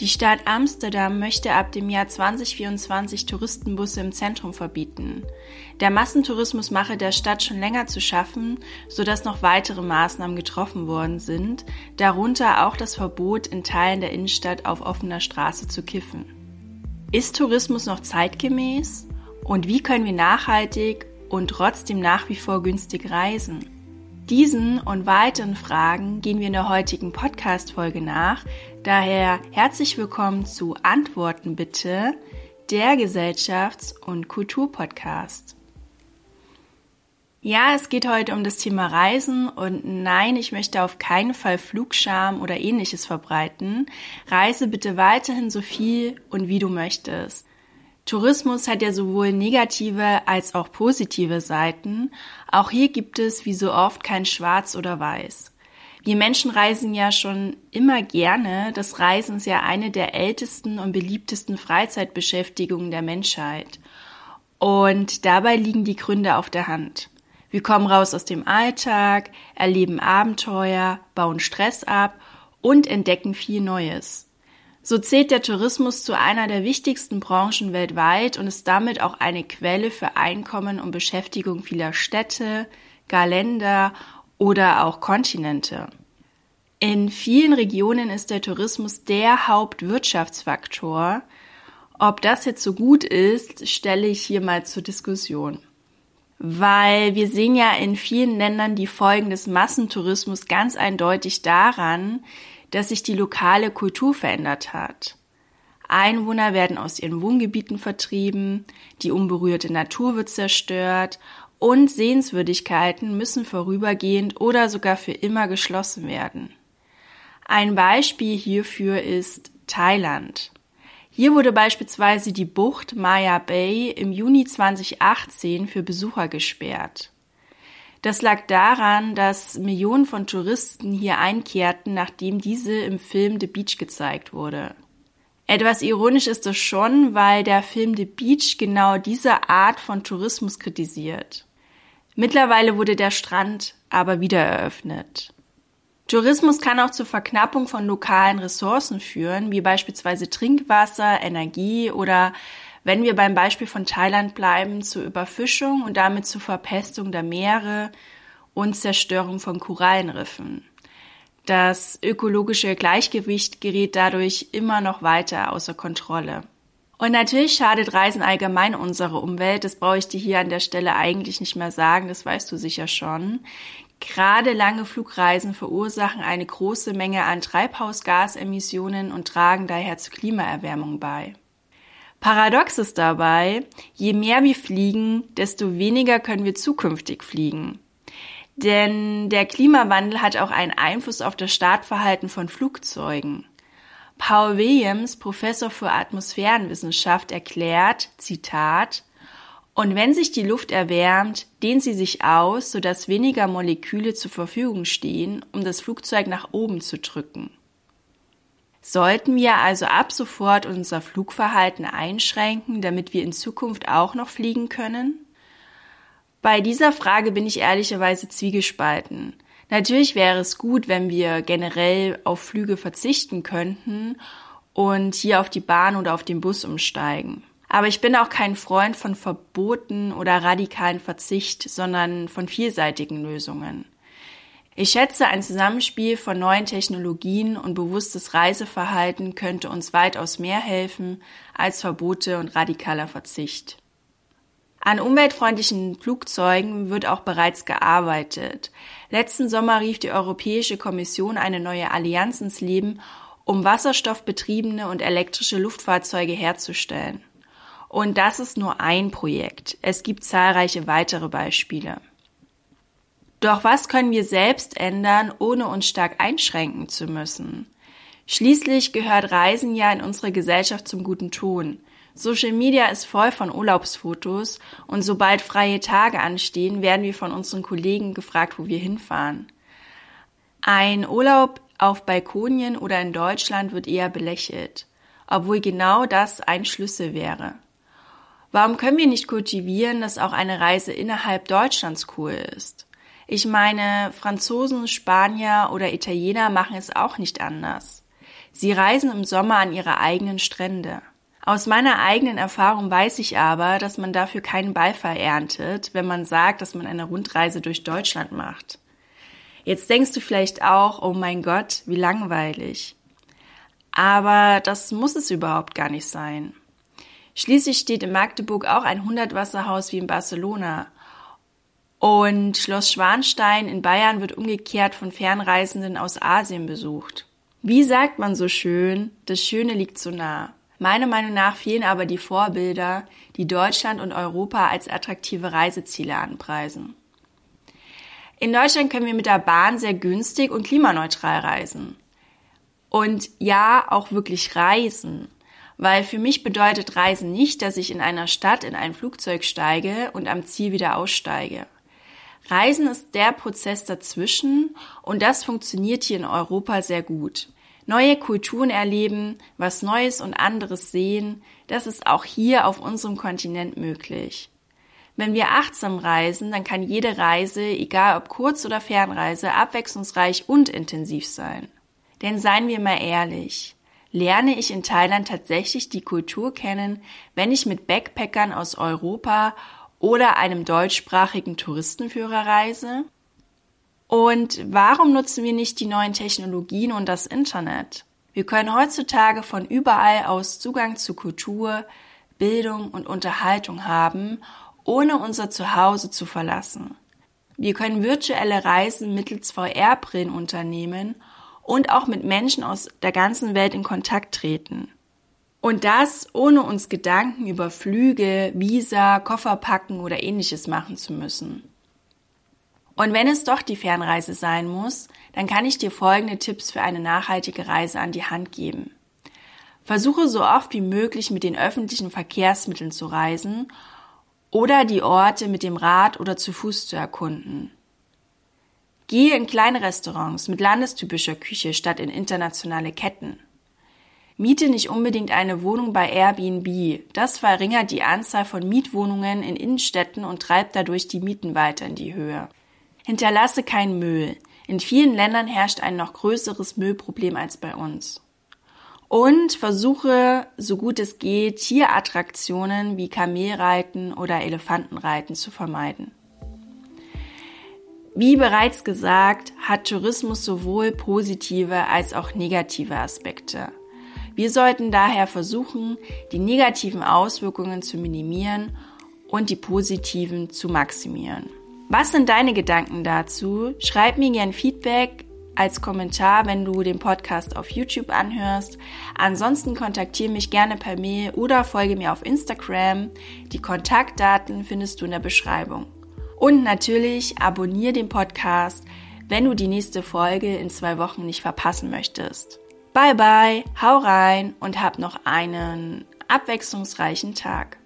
Die Stadt Amsterdam möchte ab dem Jahr 2024 Touristenbusse im Zentrum verbieten. Der Massentourismus mache der Stadt schon länger zu schaffen, sodass noch weitere Maßnahmen getroffen worden sind, darunter auch das Verbot, in Teilen der Innenstadt auf offener Straße zu kiffen. Ist Tourismus noch zeitgemäß? Und wie können wir nachhaltig und trotzdem nach wie vor günstig reisen? Diesen und weiteren Fragen gehen wir in der heutigen Podcast-Folge nach. Daher herzlich willkommen zu Antworten bitte, der Gesellschafts- und Kulturpodcast. Ja, es geht heute um das Thema Reisen und nein, ich möchte auf keinen Fall Flugscham oder ähnliches verbreiten. Reise bitte weiterhin so viel und wie du möchtest. Tourismus hat ja sowohl negative als auch positive Seiten. Auch hier gibt es wie so oft kein Schwarz oder Weiß. Wir Menschen reisen ja schon immer gerne. Das Reisen ist ja eine der ältesten und beliebtesten Freizeitbeschäftigungen der Menschheit. Und dabei liegen die Gründe auf der Hand. Wir kommen raus aus dem Alltag, erleben Abenteuer, bauen Stress ab und entdecken viel Neues. So zählt der Tourismus zu einer der wichtigsten Branchen weltweit und ist damit auch eine Quelle für Einkommen und Beschäftigung vieler Städte, gar Länder oder auch Kontinente. In vielen Regionen ist der Tourismus der Hauptwirtschaftsfaktor. Ob das jetzt so gut ist, stelle ich hier mal zur Diskussion. Weil wir sehen ja in vielen Ländern die Folgen des Massentourismus ganz eindeutig daran, dass sich die lokale Kultur verändert hat. Einwohner werden aus ihren Wohngebieten vertrieben, die unberührte Natur wird zerstört und Sehenswürdigkeiten müssen vorübergehend oder sogar für immer geschlossen werden. Ein Beispiel hierfür ist Thailand. Hier wurde beispielsweise die Bucht Maya Bay im Juni 2018 für Besucher gesperrt. Das lag daran, dass Millionen von Touristen hier einkehrten, nachdem diese im Film The Beach gezeigt wurde. Etwas ironisch ist es schon, weil der Film The Beach genau diese Art von Tourismus kritisiert. Mittlerweile wurde der Strand aber wieder eröffnet. Tourismus kann auch zur Verknappung von lokalen Ressourcen führen, wie beispielsweise Trinkwasser, Energie oder wenn wir beim Beispiel von Thailand bleiben, zur Überfischung und damit zur Verpestung der Meere und Zerstörung von Korallenriffen. Das ökologische Gleichgewicht gerät dadurch immer noch weiter außer Kontrolle. Und natürlich schadet Reisen allgemein unserer Umwelt. Das brauche ich dir hier an der Stelle eigentlich nicht mehr sagen. Das weißt du sicher schon. Gerade lange Flugreisen verursachen eine große Menge an Treibhausgasemissionen und tragen daher zur Klimaerwärmung bei. Paradox ist dabei, je mehr wir fliegen, desto weniger können wir zukünftig fliegen. Denn der Klimawandel hat auch einen Einfluss auf das Startverhalten von Flugzeugen. Paul Williams, Professor für Atmosphärenwissenschaft, erklärt, Zitat, und wenn sich die Luft erwärmt, dehnt sie sich aus, sodass weniger Moleküle zur Verfügung stehen, um das Flugzeug nach oben zu drücken. Sollten wir also ab sofort unser Flugverhalten einschränken, damit wir in Zukunft auch noch fliegen können? Bei dieser Frage bin ich ehrlicherweise zwiegespalten. Natürlich wäre es gut, wenn wir generell auf Flüge verzichten könnten und hier auf die Bahn oder auf den Bus umsteigen. Aber ich bin auch kein Freund von Verboten oder radikalen Verzicht, sondern von vielseitigen Lösungen. Ich schätze, ein Zusammenspiel von neuen Technologien und bewusstes Reiseverhalten könnte uns weitaus mehr helfen als Verbote und radikaler Verzicht. An umweltfreundlichen Flugzeugen wird auch bereits gearbeitet. Letzten Sommer rief die Europäische Kommission eine neue Allianz ins Leben, um wasserstoffbetriebene und elektrische Luftfahrzeuge herzustellen. Und das ist nur ein Projekt. Es gibt zahlreiche weitere Beispiele. Doch was können wir selbst ändern, ohne uns stark einschränken zu müssen? Schließlich gehört Reisen ja in unserer Gesellschaft zum guten Ton. Social Media ist voll von Urlaubsfotos und sobald freie Tage anstehen, werden wir von unseren Kollegen gefragt, wo wir hinfahren. Ein Urlaub auf Balkonien oder in Deutschland wird eher belächelt, obwohl genau das ein Schlüssel wäre. Warum können wir nicht kultivieren, dass auch eine Reise innerhalb Deutschlands cool ist? Ich meine, Franzosen, Spanier oder Italiener machen es auch nicht anders. Sie reisen im Sommer an ihre eigenen Strände. Aus meiner eigenen Erfahrung weiß ich aber, dass man dafür keinen Beifall erntet, wenn man sagt, dass man eine Rundreise durch Deutschland macht. Jetzt denkst du vielleicht auch, oh mein Gott, wie langweilig. Aber das muss es überhaupt gar nicht sein. Schließlich steht in Magdeburg auch ein Hundertwasserhaus wie in Barcelona. Und Schloss Schwanstein in Bayern wird umgekehrt von Fernreisenden aus Asien besucht. Wie sagt man so schön, das Schöne liegt so nah. Meiner Meinung nach fehlen aber die Vorbilder, die Deutschland und Europa als attraktive Reiseziele anpreisen. In Deutschland können wir mit der Bahn sehr günstig und klimaneutral reisen. Und ja, auch wirklich reisen. Weil für mich bedeutet Reisen nicht, dass ich in einer Stadt in ein Flugzeug steige und am Ziel wieder aussteige. Reisen ist der Prozess dazwischen und das funktioniert hier in Europa sehr gut. Neue Kulturen erleben, was Neues und anderes sehen, das ist auch hier auf unserem Kontinent möglich. Wenn wir achtsam reisen, dann kann jede Reise, egal ob Kurz- oder Fernreise, abwechslungsreich und intensiv sein. Denn seien wir mal ehrlich, lerne ich in Thailand tatsächlich die Kultur kennen, wenn ich mit Backpackern aus Europa oder einem deutschsprachigen Touristenführer reise? Und warum nutzen wir nicht die neuen Technologien und das Internet? Wir können heutzutage von überall aus Zugang zu Kultur, Bildung und Unterhaltung haben, ohne unser Zuhause zu verlassen. Wir können virtuelle Reisen mittels VR-Brillen unternehmen und auch mit Menschen aus der ganzen Welt in Kontakt treten. Und das ohne uns Gedanken über Flüge, Visa, Koffer packen oder ähnliches machen zu müssen. Und wenn es doch die Fernreise sein muss, dann kann ich dir folgende Tipps für eine nachhaltige Reise an die Hand geben. Versuche so oft wie möglich mit den öffentlichen Verkehrsmitteln zu reisen oder die Orte mit dem Rad oder zu Fuß zu erkunden. Gehe in kleine Restaurants mit landestypischer Küche statt in internationale Ketten. Miete nicht unbedingt eine Wohnung bei Airbnb. Das verringert die Anzahl von Mietwohnungen in Innenstädten und treibt dadurch die Mieten weiter in die Höhe. Hinterlasse keinen Müll. In vielen Ländern herrscht ein noch größeres Müllproblem als bei uns. Und versuche, so gut es geht, Tierattraktionen wie Kamelreiten oder Elefantenreiten zu vermeiden. Wie bereits gesagt, hat Tourismus sowohl positive als auch negative Aspekte. Wir sollten daher versuchen, die negativen Auswirkungen zu minimieren und die positiven zu maximieren. Was sind deine Gedanken dazu? Schreib mir gern Feedback als Kommentar, wenn du den Podcast auf YouTube anhörst. Ansonsten kontaktiere mich gerne per Mail oder folge mir auf Instagram. Die Kontaktdaten findest du in der Beschreibung. Und natürlich abonniere den Podcast, wenn du die nächste Folge in zwei Wochen nicht verpassen möchtest. Bye bye, hau rein und hab noch einen abwechslungsreichen Tag.